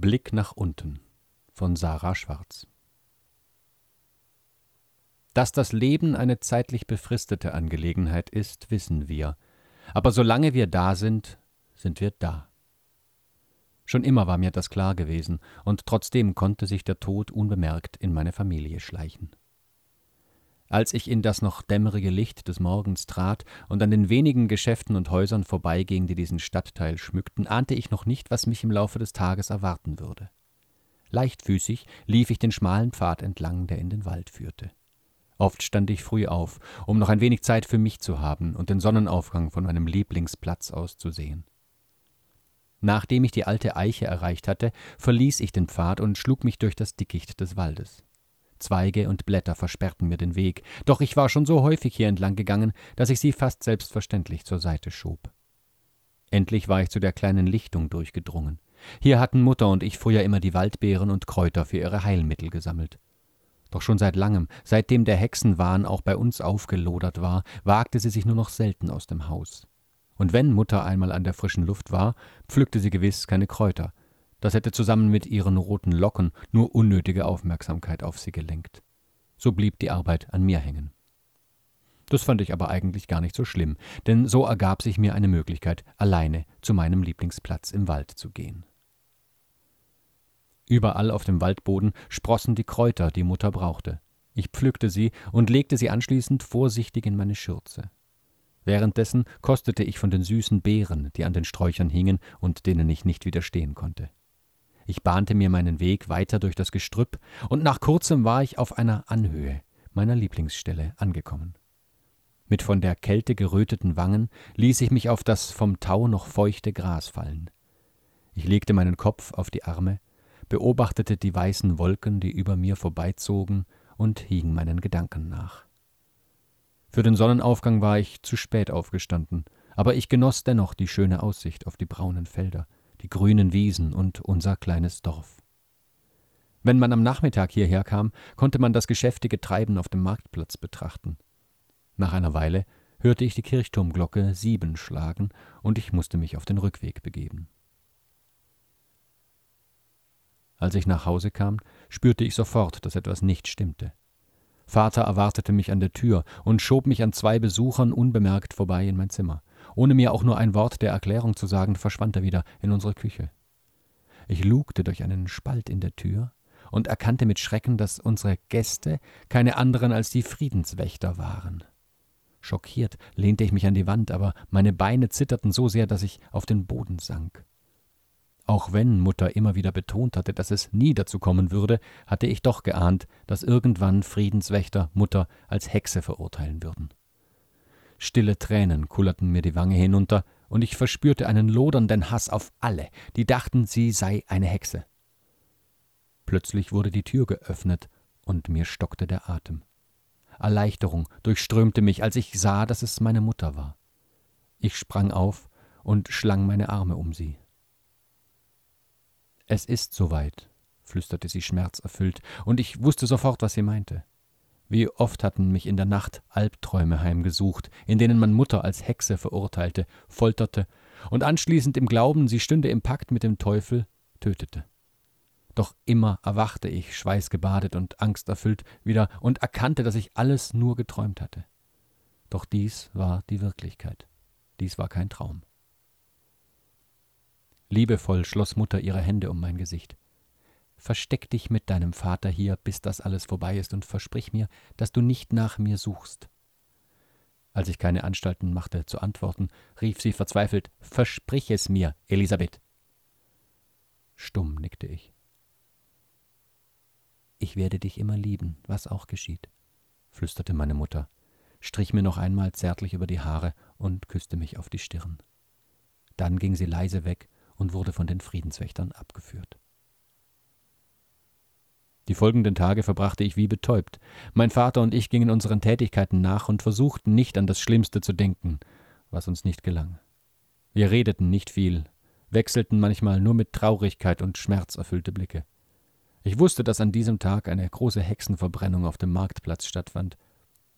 Blick nach unten von Sarah Schwarz Dass das Leben eine zeitlich befristete Angelegenheit ist, wissen wir. Aber solange wir da sind, sind wir da. Schon immer war mir das klar gewesen, und trotzdem konnte sich der Tod unbemerkt in meine Familie schleichen. Als ich in das noch dämmerige Licht des Morgens trat und an den wenigen Geschäften und Häusern vorbeiging, die diesen Stadtteil schmückten, ahnte ich noch nicht, was mich im Laufe des Tages erwarten würde. Leichtfüßig lief ich den schmalen Pfad entlang, der in den Wald führte. Oft stand ich früh auf, um noch ein wenig Zeit für mich zu haben und den Sonnenaufgang von meinem Lieblingsplatz aus zu sehen. Nachdem ich die alte Eiche erreicht hatte, verließ ich den Pfad und schlug mich durch das Dickicht des Waldes. Zweige und Blätter versperrten mir den Weg, doch ich war schon so häufig hier entlang gegangen, dass ich sie fast selbstverständlich zur Seite schob. Endlich war ich zu der kleinen Lichtung durchgedrungen. Hier hatten Mutter und ich früher immer die Waldbeeren und Kräuter für ihre Heilmittel gesammelt. Doch schon seit langem, seitdem der Hexenwahn auch bei uns aufgelodert war, wagte sie sich nur noch selten aus dem Haus. Und wenn Mutter einmal an der frischen Luft war, pflückte sie gewiss keine Kräuter, das hätte zusammen mit ihren roten Locken nur unnötige Aufmerksamkeit auf sie gelenkt. So blieb die Arbeit an mir hängen. Das fand ich aber eigentlich gar nicht so schlimm, denn so ergab sich mir eine Möglichkeit, alleine zu meinem Lieblingsplatz im Wald zu gehen. Überall auf dem Waldboden sprossen die Kräuter, die Mutter brauchte. Ich pflückte sie und legte sie anschließend vorsichtig in meine Schürze. Währenddessen kostete ich von den süßen Beeren, die an den Sträuchern hingen und denen ich nicht widerstehen konnte. Ich bahnte mir meinen Weg weiter durch das Gestrüpp, und nach kurzem war ich auf einer Anhöhe, meiner Lieblingsstelle, angekommen. Mit von der Kälte geröteten Wangen ließ ich mich auf das vom Tau noch feuchte Gras fallen. Ich legte meinen Kopf auf die Arme, beobachtete die weißen Wolken, die über mir vorbeizogen, und hing meinen Gedanken nach. Für den Sonnenaufgang war ich zu spät aufgestanden, aber ich genoss dennoch die schöne Aussicht auf die braunen Felder, die grünen Wiesen und unser kleines Dorf. Wenn man am Nachmittag hierher kam, konnte man das geschäftige Treiben auf dem Marktplatz betrachten. Nach einer Weile hörte ich die Kirchturmglocke sieben schlagen, und ich musste mich auf den Rückweg begeben. Als ich nach Hause kam, spürte ich sofort, dass etwas nicht stimmte. Vater erwartete mich an der Tür und schob mich an zwei Besuchern unbemerkt vorbei in mein Zimmer. Ohne mir auch nur ein Wort der Erklärung zu sagen, verschwand er wieder in unsere Küche. Ich lugte durch einen Spalt in der Tür und erkannte mit Schrecken, dass unsere Gäste keine anderen als die Friedenswächter waren. Schockiert lehnte ich mich an die Wand, aber meine Beine zitterten so sehr, dass ich auf den Boden sank. Auch wenn Mutter immer wieder betont hatte, dass es nie dazu kommen würde, hatte ich doch geahnt, dass irgendwann Friedenswächter Mutter als Hexe verurteilen würden. Stille Tränen kullerten mir die Wange hinunter, und ich verspürte einen lodernden Hass auf alle, die dachten, sie sei eine Hexe. Plötzlich wurde die Tür geöffnet, und mir stockte der Atem. Erleichterung durchströmte mich, als ich sah, dass es meine Mutter war. Ich sprang auf und schlang meine Arme um sie. Es ist soweit, flüsterte sie schmerzerfüllt, und ich wusste sofort, was sie meinte. Wie oft hatten mich in der Nacht Albträume heimgesucht, in denen man Mutter als Hexe verurteilte, folterte und anschließend im Glauben, sie stünde im Pakt mit dem Teufel, tötete. Doch immer erwachte ich, schweißgebadet und angsterfüllt, wieder und erkannte, dass ich alles nur geträumt hatte. Doch dies war die Wirklichkeit. Dies war kein Traum. Liebevoll schloss Mutter ihre Hände um mein Gesicht. Versteck dich mit deinem Vater hier, bis das alles vorbei ist, und versprich mir, dass du nicht nach mir suchst. Als ich keine Anstalten machte zu antworten, rief sie verzweifelt Versprich es mir, Elisabeth. Stumm nickte ich. Ich werde dich immer lieben, was auch geschieht, flüsterte meine Mutter, strich mir noch einmal zärtlich über die Haare und küsste mich auf die Stirn. Dann ging sie leise weg und wurde von den Friedenswächtern abgeführt. Die folgenden Tage verbrachte ich wie betäubt. Mein Vater und ich gingen unseren Tätigkeiten nach und versuchten nicht an das Schlimmste zu denken, was uns nicht gelang. Wir redeten nicht viel, wechselten manchmal nur mit Traurigkeit und Schmerz erfüllte Blicke. Ich wusste, dass an diesem Tag eine große Hexenverbrennung auf dem Marktplatz stattfand.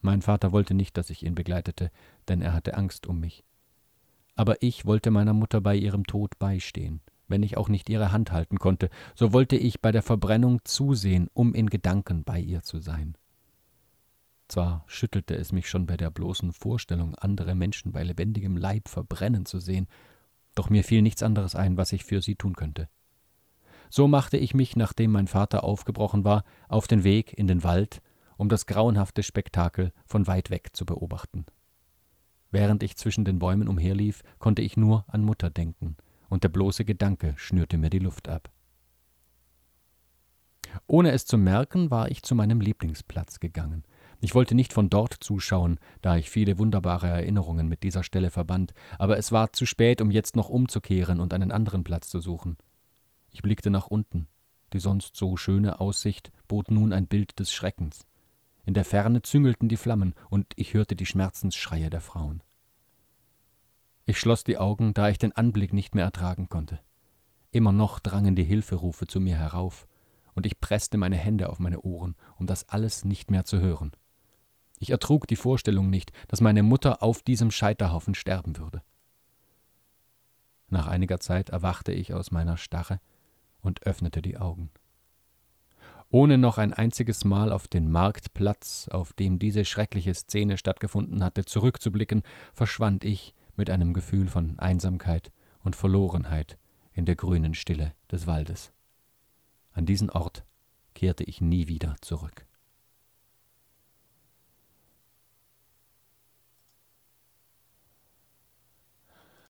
Mein Vater wollte nicht, dass ich ihn begleitete, denn er hatte Angst um mich. Aber ich wollte meiner Mutter bei ihrem Tod beistehen, wenn ich auch nicht ihre Hand halten konnte, so wollte ich bei der Verbrennung zusehen, um in Gedanken bei ihr zu sein. Zwar schüttelte es mich schon bei der bloßen Vorstellung, andere Menschen bei lebendigem Leib verbrennen zu sehen, doch mir fiel nichts anderes ein, was ich für sie tun könnte. So machte ich mich, nachdem mein Vater aufgebrochen war, auf den Weg in den Wald, um das grauenhafte Spektakel von weit weg zu beobachten. Während ich zwischen den Bäumen umherlief, konnte ich nur an Mutter denken, und der bloße Gedanke schnürte mir die Luft ab. Ohne es zu merken, war ich zu meinem Lieblingsplatz gegangen. Ich wollte nicht von dort zuschauen, da ich viele wunderbare Erinnerungen mit dieser Stelle verband, aber es war zu spät, um jetzt noch umzukehren und einen anderen Platz zu suchen. Ich blickte nach unten. Die sonst so schöne Aussicht bot nun ein Bild des Schreckens. In der Ferne züngelten die Flammen, und ich hörte die Schmerzensschreie der Frauen. Ich schloss die Augen, da ich den Anblick nicht mehr ertragen konnte. Immer noch drangen die Hilferufe zu mir herauf, und ich presste meine Hände auf meine Ohren, um das alles nicht mehr zu hören. Ich ertrug die Vorstellung nicht, dass meine Mutter auf diesem Scheiterhaufen sterben würde. Nach einiger Zeit erwachte ich aus meiner Starre und öffnete die Augen. Ohne noch ein einziges Mal auf den Marktplatz, auf dem diese schreckliche Szene stattgefunden hatte, zurückzublicken, verschwand ich mit einem Gefühl von Einsamkeit und Verlorenheit in der grünen Stille des Waldes. An diesen Ort kehrte ich nie wieder zurück.